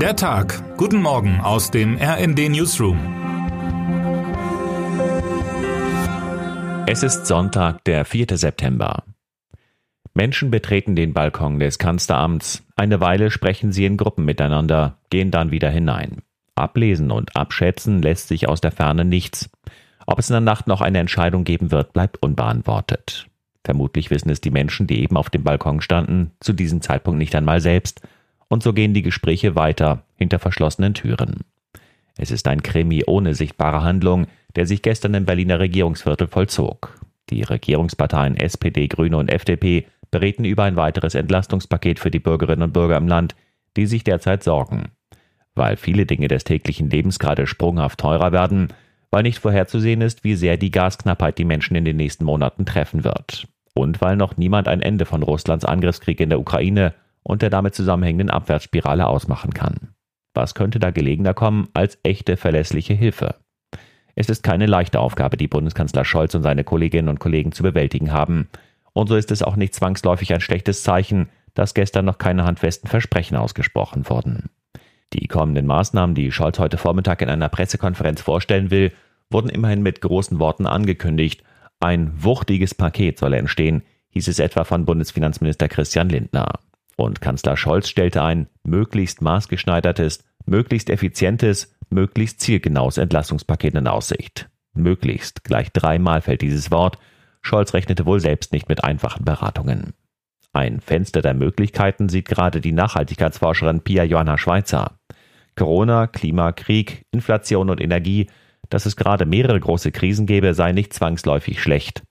Der Tag. Guten Morgen aus dem RND Newsroom. Es ist Sonntag, der 4. September. Menschen betreten den Balkon des Kanzleramts. Eine Weile sprechen sie in Gruppen miteinander, gehen dann wieder hinein. Ablesen und abschätzen lässt sich aus der Ferne nichts. Ob es in der Nacht noch eine Entscheidung geben wird, bleibt unbeantwortet. Vermutlich wissen es die Menschen, die eben auf dem Balkon standen, zu diesem Zeitpunkt nicht einmal selbst. Und so gehen die Gespräche weiter, hinter verschlossenen Türen. Es ist ein Krimi ohne sichtbare Handlung, der sich gestern im Berliner Regierungsviertel vollzog. Die Regierungsparteien SPD, Grüne und FDP bereden über ein weiteres Entlastungspaket für die Bürgerinnen und Bürger im Land, die sich derzeit sorgen. Weil viele Dinge des täglichen Lebens gerade sprunghaft teurer werden, weil nicht vorherzusehen ist, wie sehr die Gasknappheit die Menschen in den nächsten Monaten treffen wird und weil noch niemand ein Ende von Russlands Angriffskrieg in der Ukraine und der damit zusammenhängenden Abwärtsspirale ausmachen kann. Was könnte da gelegener kommen als echte verlässliche Hilfe? Es ist keine leichte Aufgabe, die Bundeskanzler Scholz und seine Kolleginnen und Kollegen zu bewältigen haben. Und so ist es auch nicht zwangsläufig ein schlechtes Zeichen, dass gestern noch keine handfesten Versprechen ausgesprochen wurden. Die kommenden Maßnahmen, die Scholz heute Vormittag in einer Pressekonferenz vorstellen will, wurden immerhin mit großen Worten angekündigt ein wuchtiges Paket solle entstehen, hieß es etwa von Bundesfinanzminister Christian Lindner. Und Kanzler Scholz stellte ein möglichst maßgeschneidertes, möglichst effizientes, möglichst zielgenaues Entlastungspaket in Aussicht. Möglichst, gleich dreimal fällt dieses Wort. Scholz rechnete wohl selbst nicht mit einfachen Beratungen. Ein Fenster der Möglichkeiten sieht gerade die Nachhaltigkeitsforscherin Pia Johanna Schweizer. Corona, Klima, Krieg, Inflation und Energie dass es gerade mehrere große Krisen gäbe, sei nicht zwangsläufig schlecht.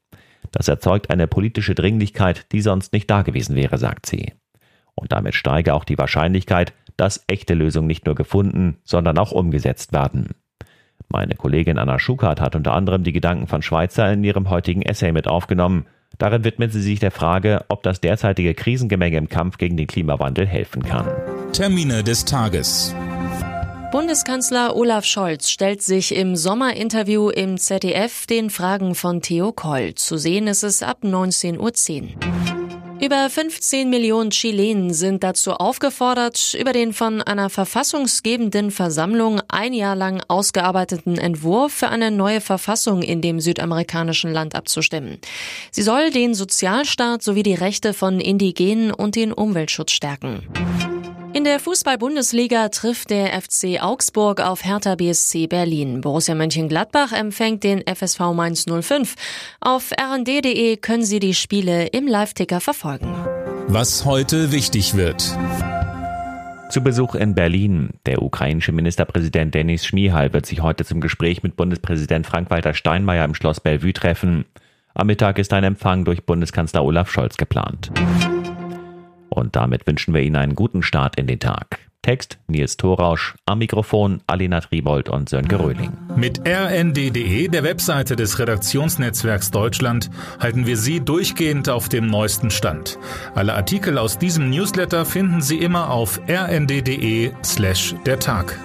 Das erzeugt eine politische Dringlichkeit, die sonst nicht dagewesen wäre, sagt sie. Und damit steige auch die Wahrscheinlichkeit, dass echte Lösungen nicht nur gefunden, sondern auch umgesetzt werden. Meine Kollegin Anna Schukart hat unter anderem die Gedanken von Schweizer in ihrem heutigen Essay mit aufgenommen. Darin widmet sie sich der Frage, ob das derzeitige Krisengemenge im Kampf gegen den Klimawandel helfen kann. Termine des Tages. Bundeskanzler Olaf Scholz stellt sich im Sommerinterview im ZDF den Fragen von Theo Koll. Zu sehen ist es ab 19.10 Uhr. Über 15 Millionen Chilenen sind dazu aufgefordert, über den von einer verfassungsgebenden Versammlung ein Jahr lang ausgearbeiteten Entwurf für eine neue Verfassung in dem südamerikanischen Land abzustimmen. Sie soll den Sozialstaat sowie die Rechte von Indigenen und den Umweltschutz stärken. In der Fußball-Bundesliga trifft der FC Augsburg auf Hertha BSC Berlin. Borussia Mönchengladbach empfängt den FSV Mainz 05. Auf rnd.de können Sie die Spiele im Live-Ticker verfolgen. Was heute wichtig wird. Zu Besuch in Berlin. Der ukrainische Ministerpräsident Denis Schmihal wird sich heute zum Gespräch mit Bundespräsident Frank-Walter Steinmeier im Schloss Bellevue treffen. Am Mittag ist ein Empfang durch Bundeskanzler Olaf Scholz geplant. Und damit wünschen wir Ihnen einen guten Start in den Tag. Text Nils Thorausch, am Mikrofon Alina Tribold und Sönke Röhling. Mit rnd.de, der Webseite des Redaktionsnetzwerks Deutschland, halten wir Sie durchgehend auf dem neuesten Stand. Alle Artikel aus diesem Newsletter finden Sie immer auf rnd.de slash der Tag.